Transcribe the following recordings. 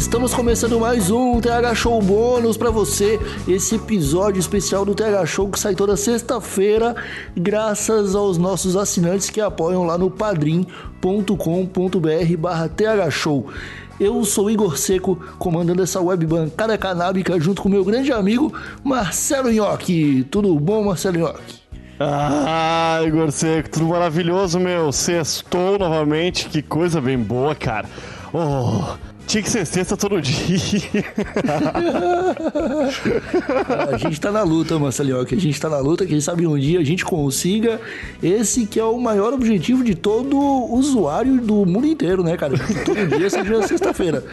estamos começando mais um TH Show bônus para você. Esse episódio especial do TH Show que sai toda sexta-feira, graças aos nossos assinantes que apoiam lá no padrim.com.br/barra TH Show. Eu sou Igor Seco, comandando essa web bancada canábica junto com meu grande amigo Marcelo Nhoque. Tudo bom, Marcelo Nhoque? Ah, Igor Seco, tudo maravilhoso, meu. Sextou novamente, que coisa bem boa, cara. Oh, tinha que ser sexta todo dia. a gente tá na luta, Marcelinhoque. A gente tá na luta, quem sabe um dia a gente consiga esse que é o maior objetivo de todo usuário do mundo inteiro, né, cara? Que todo dia seja sexta-feira.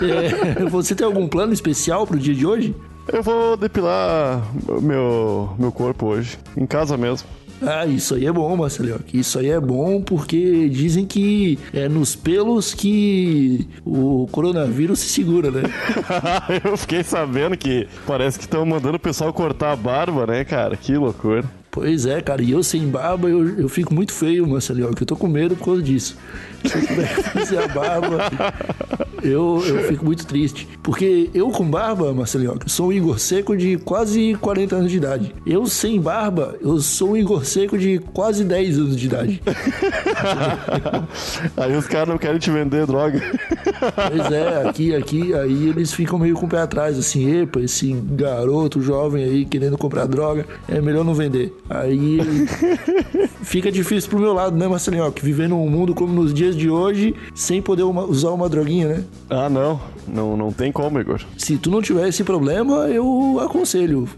É, você tem algum plano especial pro dia de hoje? Eu vou depilar meu, meu corpo hoje, em casa mesmo. Ah, isso aí é bom, Marcelo. Isso aí é bom porque dizem que é nos pelos que o coronavírus se segura, né? eu fiquei sabendo que parece que estão mandando o pessoal cortar a barba, né, cara? Que loucura. Pois é, cara, e eu sem barba, eu, eu fico muito feio, Marcelo, que eu tô com medo por causa disso. Se eu fazer a barba, eu, eu fico muito triste. Porque eu com barba, Marcelo, sou um Igor Seco de quase 40 anos de idade. Eu sem barba, eu sou um Igor Seco de quase 10 anos de idade. aí os caras não querem te vender droga. Pois é, aqui, aqui, aí eles ficam meio com o pé atrás, assim, epa, esse garoto jovem aí querendo comprar droga, é melhor não vender. Aí fica difícil pro meu lado, né, Marcelinho? Que viver num mundo como nos dias de hoje, sem poder uma, usar uma droguinha, né? Ah, não. Não, não tem como, Igor. Se tu não tiver esse problema, eu aconselho.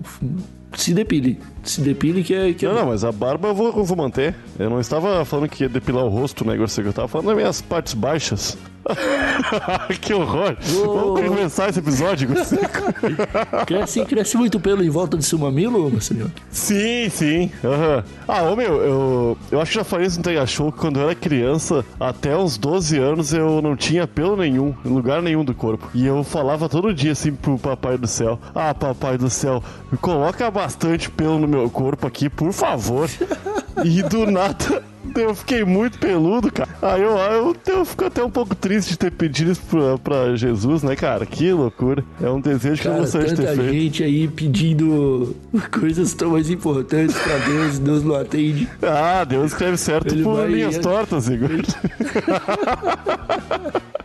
Se depile. Se depile que é. Que não, é não, mas a barba eu vou, eu vou manter. Eu não estava falando que ia depilar o rosto, né, Igor? Eu estava falando das minhas partes baixas. que horror! Oh. Vamos começar esse episódio, cresce, cresce muito pelo em volta de seu mamilo, Marcelinho? Sim, sim. Uhum. Ah, ô meu, eu, eu acho que já falei isso no Tega Show que quando eu era criança, até uns 12 anos, eu não tinha pelo nenhum, em lugar nenhum do corpo. E eu falava todo dia assim pro papai do céu: Ah, papai do céu, coloca bastante pelo no meu corpo aqui, por favor. e do nada eu fiquei muito peludo, cara. Aí eu, eu, eu fico até um pouco triste de ter pedido isso pra, pra Jesus, né, cara? Que loucura. É um desejo cara, que eu gostaria de ter feito. Tanta gente aí pedindo coisas tão mais importantes pra Deus, Deus não atende. Ah, Deus escreve certo Ele por vai... linhas tortas, Igor. Ele...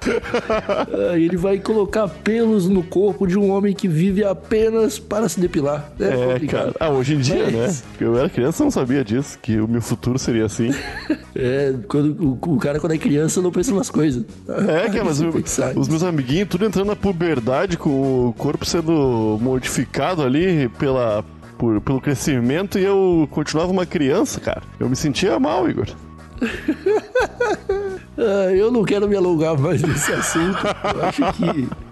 Ele vai colocar pelos no corpo de um homem que vive apenas para se depilar. É, é cara. Ah, hoje em dia, né? Eu era criança, não sabia disso, que o meu futuro seria assim. É, quando, o, o cara, quando é criança, não pensa nas coisas. É, cara, mas o, os meus amiguinhos, tudo entrando na puberdade, com o corpo sendo modificado ali pela, por, pelo crescimento, e eu continuava uma criança, cara. Eu me sentia mal, Igor. Ah, eu não quero me alongar mais nesse assunto. Eu acho que.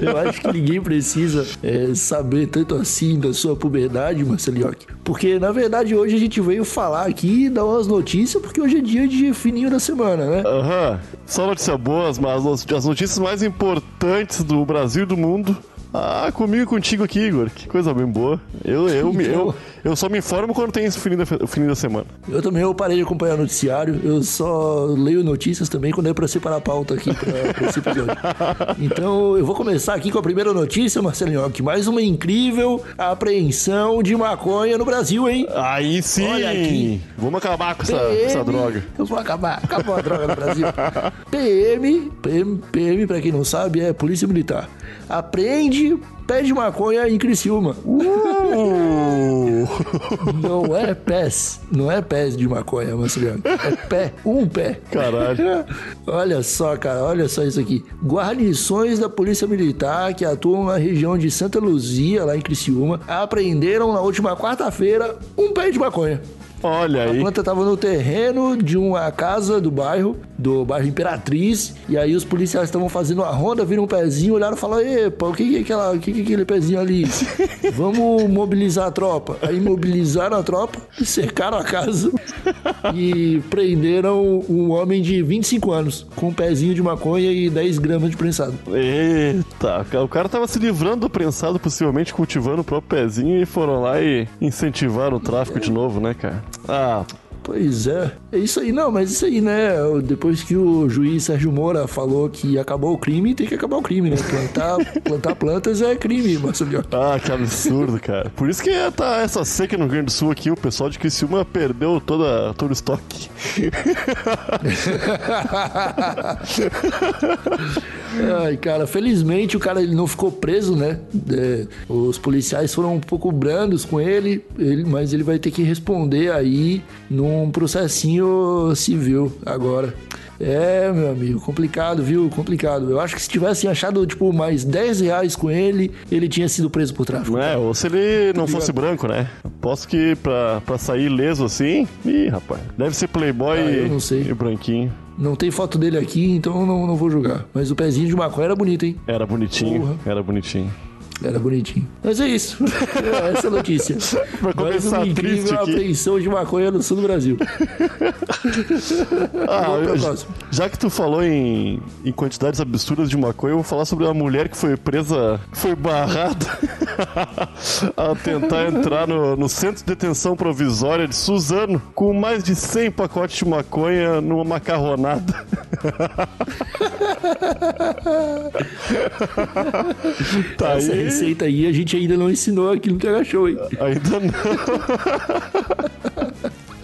Eu acho que ninguém precisa é, saber tanto assim da sua puberdade, Marcelioque. Porque, na verdade, hoje a gente veio falar aqui e dar umas notícias, porque hoje é dia de fininho da semana, né? Aham. Uhum. Só notícias boas, mas as notícias mais importantes do Brasil e do mundo ah, comigo e contigo aqui, Igor. Que coisa bem boa. Eu, eu, então... eu, eu só me informo quando tem esse fim da, o fim da semana. Eu também eu parei de acompanhar o noticiário. Eu só leio notícias também quando é pra separar a pauta aqui pra, pra esse episódio. então eu vou começar aqui com a primeira notícia, Marcelinho, que mais uma incrível apreensão de maconha no Brasil, hein? Aí sim! Olha aqui. Vamos acabar com essa, PM, essa droga. Eu vou acabar. Acabou a droga no Brasil. PM, PM, PM, pra quem não sabe, é Polícia Militar. Apreende pé de maconha em Criciúma. Uh! não é pés, não é pés de maconha, Marceliano. É pé, um pé. Caralho. olha só, cara, olha só isso aqui. Guarnições da Polícia Militar que atuam na região de Santa Luzia, lá em Criciúma, apreenderam na última quarta-feira um pé de maconha. Olha aí. A planta estava no terreno de uma casa do bairro, do bairro Imperatriz, e aí os policiais estavam fazendo a ronda, viram um pezinho, olharam e falaram: Epa, o que, é aquela, o que, é aquele pezinho ali? Vamos mobilizar a tropa. Aí mobilizaram a tropa, cercaram a casa e prenderam um homem de 25 anos, com um pezinho de maconha e 10 gramas de prensado. Eita, o cara tava se livrando do prensado, possivelmente cultivando o próprio pezinho, e foram lá e incentivaram o tráfico de novo, né, cara? Ah, Pois é. É isso aí, não, mas isso aí, né? Depois que o juiz Sérgio Moura falou que acabou o crime, tem que acabar o crime, né? Plantar, plantar plantas é crime, Marcelinho. Ah, que absurdo, cara. Por isso que tá essa seca no Rio Grande do Sul aqui, o pessoal de Criciúma perdeu toda, todo o estoque. Ai, cara, felizmente o cara ele não ficou preso, né? É, os policiais foram um pouco brandos com ele, ele, mas ele vai ter que responder aí num processinho civil agora. É, meu amigo, complicado, viu? Complicado. Eu acho que se tivessem achado, tipo, mais 10 reais com ele, ele tinha sido preso por tráfico. É, ou se ele não fosse branco, né? Posso que pra, pra sair leso assim. Ih, rapaz. Deve ser playboy Ah, e branquinho. Não tem foto dele aqui, então não, não vou julgar. Mas o pezinho de maconha era bonito, hein? Era bonitinho, Porra. era bonitinho. Era bonitinho. Mas é isso. Essa é a notícia. Mais começar uma triste incrível apreensão de maconha no sul do Brasil. Ah, eu- já que tu falou em, em quantidades absurdas de maconha, eu vou falar sobre uma mulher que foi presa, foi barrada a tentar entrar no, no centro de detenção provisória de Suzano com mais de 100 pacotes de maconha numa macarronada. tá Essa aí. Receita aí a gente ainda não ensinou aqui no TH Show, hein? Ainda não.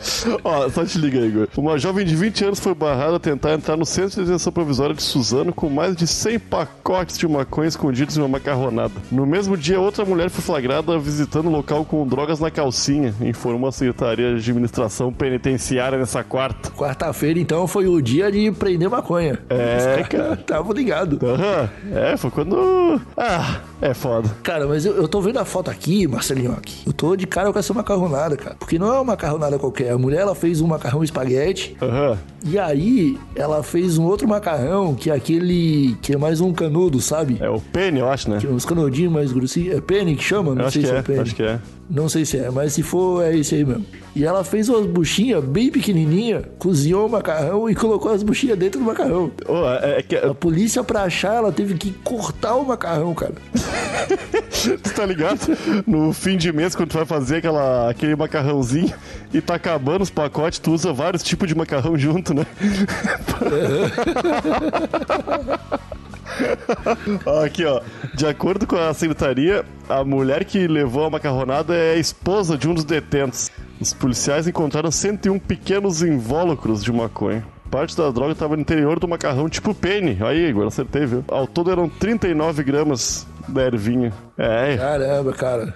Ó, só te liga, Igor. Uma jovem de 20 anos foi barrada a tentar entrar no centro de detenção provisória de Suzano com mais de 100 pacotes de maconha escondidos em uma macarronada. No mesmo dia, outra mulher foi flagrada visitando o local com drogas na calcinha, informou a Secretaria de Administração Penitenciária nessa quarta. Quarta-feira, então, foi o dia de prender maconha. É, cara. Tava ligado. Aham, é, foi quando. Ah, é foda. Cara, mas eu, eu tô vendo a foto aqui, Marcelinho, aqui. Eu tô de cara com essa macarronada, cara. Porque não é uma macarronada qualquer. A mulher, ela fez um macarrão espaguete. Aham. E aí, ela fez um outro macarrão, que é aquele... Que é mais um canudo, sabe? É o Penny, eu acho, né? Que é uns canudinhos mais grossinhos. É pene que chama? Não Eu sei se é, é, pene. acho que é. Não sei se é, mas se for, é esse aí mesmo. E ela fez umas buchinhas bem pequenininha, cozinhou o macarrão e colocou as buchinhas dentro do macarrão. Ô, é, é que. A polícia, pra achar, ela teve que cortar o macarrão, cara. Tu tá ligado? No fim de mês, quando tu vai fazer aquela, aquele macarrãozinho e tá acabando os pacotes, tu usa vários tipos de macarrão junto, né? Aqui, ó. De acordo com a secretaria, a mulher que levou a macarronada é a esposa de um dos detentos. Os policiais encontraram 101 pequenos invólucros de maconha. Parte da droga estava no interior do macarrão tipo penne. Aí, Igor, acertei, viu? Ao todo eram 39 gramas da ervinha. É, Caramba, cara.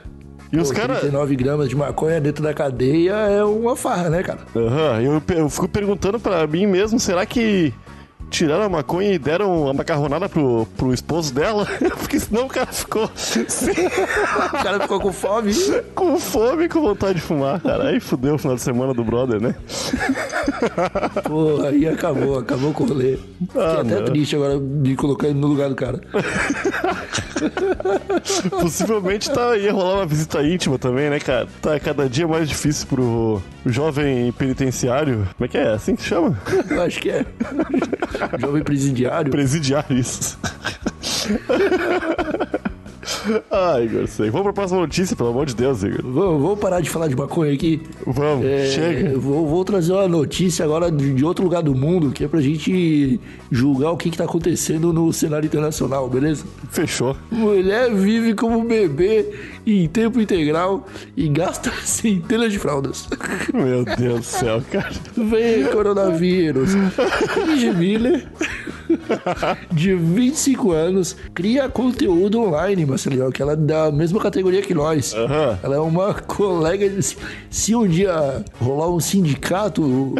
E os Pô, caras. 39 gramas de maconha dentro da cadeia é uma farra, né, cara? Aham, eu, eu fico perguntando pra mim mesmo, será que tiraram a maconha e deram a macarronada pro, pro esposo dela? Porque senão o cara ficou O cara ficou com fome. com fome e com vontade de fumar, cara. Aí fudeu o final de semana do brother, né? Pô, aí acabou, acabou com o rolê. Fiquei Ah, até não. triste agora de colocar ele no lugar do cara. Possivelmente tá, ia rolar uma visita íntima também, né, cara? Tá cada dia mais difícil pro jovem penitenciário. Como é que é? Assim que chama? Eu acho que é. Jovem presidiário. Presidiário, isso. Ai, Igor, sei. Vamos pra próxima notícia, pelo amor de Deus, Igor. Vamos, vamos parar de falar de maconha aqui. Vamos, É, chega. Vou, vou trazer uma notícia agora de, de outro lugar do mundo, que é pra gente julgar o que, que tá acontecendo no cenário internacional, beleza? Fechou. Mulher vive como bebê em tempo integral e gasta centenas de fraldas. Meu Deus do céu, cara. Vem coronavírus. Miller, de 25 anos, cria conteúdo online, Marcelinho, que ela é da mesma categoria que nós. Aham. Ela é uma colega. de- Se um dia rolar um sindicato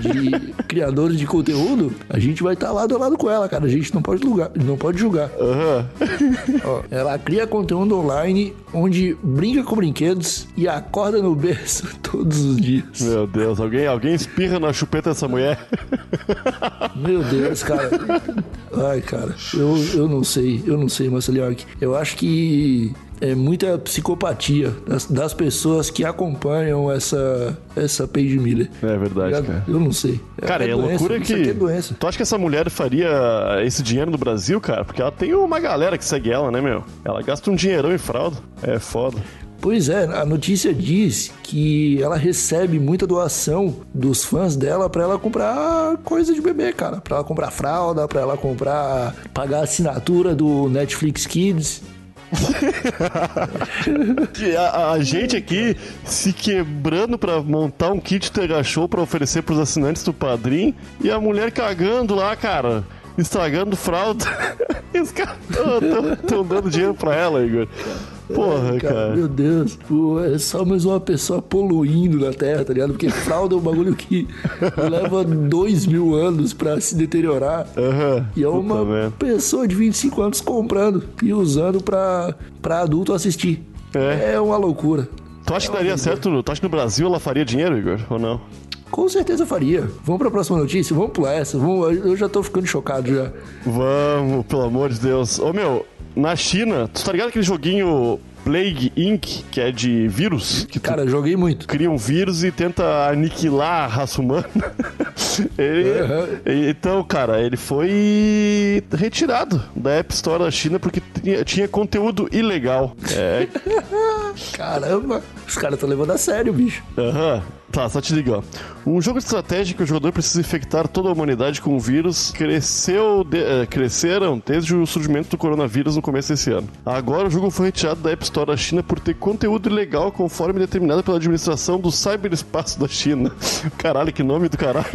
de criadores de conteúdo, a gente vai estar lado a lado com ela, cara. A gente não pode julgar. Não pode julgar. Aham. Ó, ela cria conteúdo online onde brinca com brinquedos e acorda no berço todos os dias. Meu Deus, alguém, alguém espirra na chupeta dessa mulher. Meu Deus, cara. Ai, cara, eu, eu não sei, eu não sei, Marcelinho. Eu acho que é muita psicopatia das, das pessoas que acompanham essa, essa Paige Miller. É verdade, Ligado? cara. Eu não sei. Cara, é, doença, loucura isso que. aqui é doença. Tu acha que essa mulher faria esse dinheiro no Brasil, cara? Porque ela tem uma galera que segue ela, né, meu? Ela gasta um dinheirão em fralda. É foda. Pois é, a notícia diz que ela recebe muita doação dos fãs dela pra ela comprar coisa de bebê, cara. Pra ela comprar fralda, pra ela comprar. pagar a assinatura do Netflix Kids. A, a gente aqui se quebrando pra montar um kit Tega Show pra oferecer pros assinantes do Padrim e a mulher cagando lá, cara. Estragando fralda. Os caras estão dando dinheiro pra ela, Igor. Porra, cara. Meu Deus, pô, é só mais uma pessoa poluindo na Terra, tá ligado? Porque fralda é um bagulho que leva dois mil anos pra se deteriorar. Aham. E é uma merda. pessoa de 25 anos comprando e usando pra, pra adulto assistir. É. É uma loucura. Tu acha que daria certo? Tu acha que no Brasil ela faria dinheiro, Igor? Ou não? Com certeza faria. Vamos pra próxima notícia? Vamos pular essa. Vamos, eu já tô ficando chocado já. Vamos, pelo amor de Deus. Ô meu, na China, tu tá ligado aquele joguinho Plague Inc., que é de vírus? Que Cara, joguei muito. cria um vírus e tenta aniquilar a raça humana. Ele- e- Então, cara, ele foi retirado da App Store da China porque tinha, tinha conteúdo ilegal. É, Caramba, os caras estão levando a sério, bicho. Aham. Tá, só te liga, ó. Um jogo de estratégia que o jogador precisa infectar toda a humanidade com o vírus cresceu de- eh, cresceram desde o surgimento do coronavírus no começo desse ano. Agora o jogo foi retirado da App Store da China por ter conteúdo ilegal conforme determinado pela administração do cyberespaço da China. Caralho, que nome do caralho.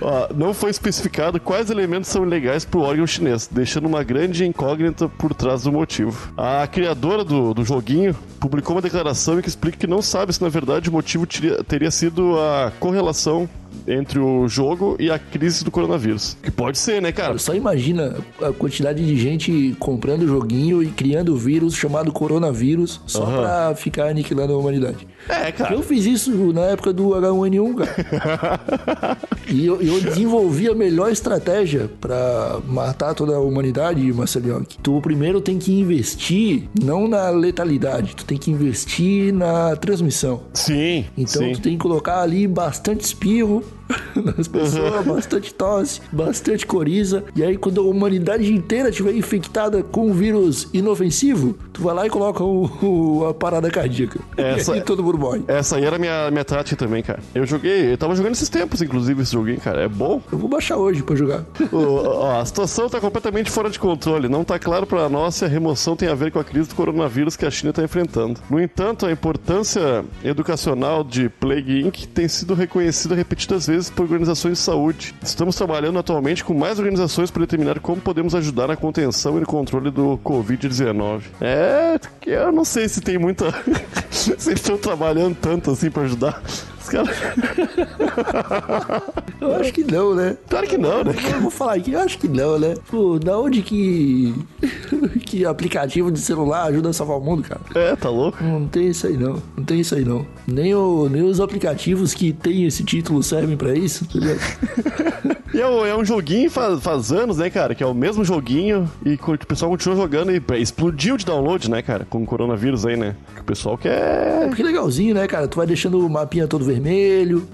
Ó, não foi especificado quais elementos são ilegais para o órgão chinês, deixando uma grande incógnita por trás do motivo. A criadora do, do joguinho publicou uma declaração em que explica que não sabe se na verdade o motivo teria, teria sido a correlação entre o jogo e a crise do coronavírus. Que pode ser, né, cara? Só imagina a quantidade de gente comprando o joguinho e criando o vírus chamado coronavírus só Aham. pra ficar aniquilando a humanidade. É, cara. Eu fiz isso na época do H1N1, cara. e eu, eu desenvolvi a melhor estratégia pra matar toda a humanidade, Marcelinho. Tu primeiro tem que investir não na letalidade, tu tem que investir na transmissão. Sim, Então sim. tu tem que colocar ali bastante espirro nas pessoas, bastante tosse, bastante coriza. E aí, quando a humanidade inteira estiver infectada com um vírus inofensivo, tu vai lá e coloca o, o- a parada cardíaca. Essa- E aí todo mundo morre. Essa aí era a minha, minha tática também, cara. Eu joguei, eu tava jogando esses tempos, inclusive, esse joguinho, cara. É bom. Eu vou baixar hoje pra jogar. O- ó, a situação tá completamente fora de controle. Não tá claro para nós se a remoção tem a ver com a crise do coronavírus que a China está enfrentando. No entanto, a importância educacional de Plague Inc. tem sido reconhecida repetidas vezes por organizações de saúde. Estamos trabalhando atualmente com mais organizações para determinar como podemos ajudar na contenção e no controle do Covid-19. É, eu não sei se tem muita. se estão trabalhando tanto assim para ajudar. Os caras. Eu acho que não, né? Claro que não, né? Eu vou falar aqui, eu acho que não, né? Pô, da onde que. que aplicativo de celular ajuda a salvar o mundo, cara? É, tá louco? Não tem isso aí não, não tem isso aí não. Nem, o, nem os aplicativos que tem esse título servem pra isso, entendeu? E é, um- é um joguinho faz, faz anos, né, cara? Que é o mesmo joguinho e o pessoal continua jogando e explodiu de download, né, cara? Com o coronavírus aí, né? Que o pessoal quer. Que legalzinho, né, cara? Tu vai deixando o mapinha todo vermelho,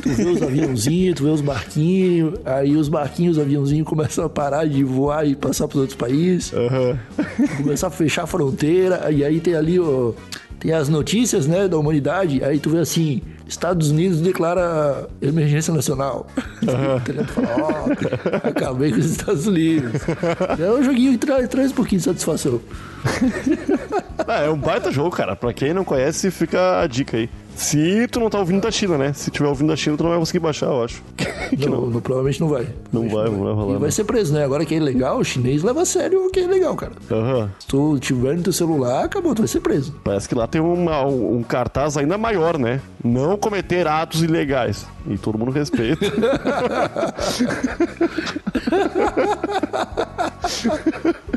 tu vê os aviãozinhos, tu vê os barquinhos, aí os barquinhos, os aviãozinhos começam a parar de voar e passar pros outros países, Aham. começar a fechar a fronteira, e aí tem ali, ó, tem as notícias, né, da humanidade, aí tu vê assim, Estados Unidos declara emergência nacional. Tu fala, ó, acabei com os Estados Unidos. É um joguinho que traz, traz um pouquinho de satisfação. Ah, é um baita jogo, cara. Pra quem não conhece, fica a dica aí. Se tu não tá ouvindo da China, né? Se tiver ouvindo da China, tu não vai conseguir baixar, eu acho. Não, não. não, provavelmente não vai. Não vai, não vai rolar. E vai ser preso, né? Agora que é ilegal, o chinês leva a sério o que é ilegal, cara. Aham. Se tu tiver no teu celular, acabou, tu vai ser preso. Parece que lá tem uma- um, um cartaz ainda maior, né? Não cometer atos ilegais. E todo mundo respeita.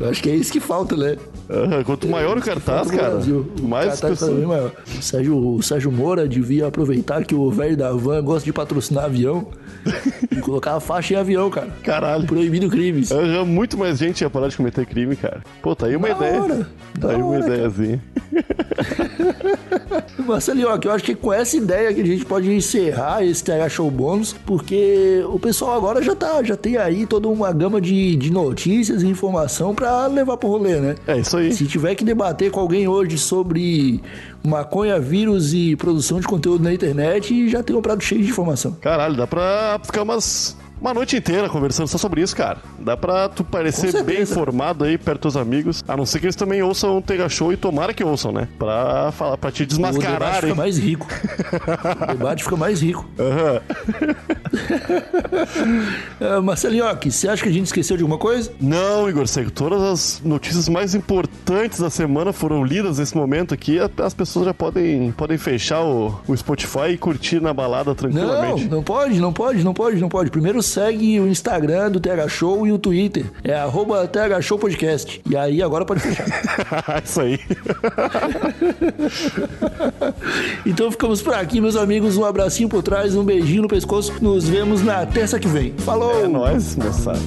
Eu acho que é isso que falta, né? Aham, Quanto maior o cartaz, cara, Brasil. O mais cartaz tá bem pessoas. maior. O Sérgio, o Sérgio Moura devia aproveitar que o velho da van gosta de patrocinar avião e colocar a faixa em avião, cara. Caralho. Proibindo crimes. Aham, muito mais gente ia parar de cometer crime, cara. Pô, tá aí uma Da ideia. hora, Tá aí uma hora, cara. Marcelinho, eu acho que com essa ideia que a gente pode encerrar esse TH Show bônus, porque o pessoal agora já tá, já tem aí toda uma gama de, de notícias e informação pra levar pro rolê, né? É isso aí. Se tiver que debater com alguém hoje sobre maconha, vírus e produção de conteúdo na internet, já tem um prato cheio de informação. Caralho, dá pra ficar umas uma noite inteira conversando só sobre isso, cara. Dá pra tu parecer bem informado aí perto dos amigos. A não ser que eles também ouçam o Tega Show e tomara que ouçam, né? Pra, falar, pra te desmascarar. O debate fica mais rico. o debate fica mais rico. Uhum. uh, Marcelinho, você acha que a gente esqueceu de alguma coisa? Não, Igor Seco. Todas as notícias mais importantes da semana foram lidas nesse momento aqui. As pessoas já podem, podem fechar o, o Spotify e curtir na balada tranquilamente. Não, não pode, não pode, não pode, não pode. Primeiro segue o Instagram do TH Show e o Twitter. É arroba TH Show Podcast. E aí agora pode fechar. Isso aí. então ficamos por aqui, meus amigos. Um abracinho por trás, um beijinho no pescoço. Nos vemos na terça que vem. Falou! É nóis, moçada.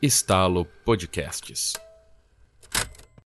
Estalo Podcasts.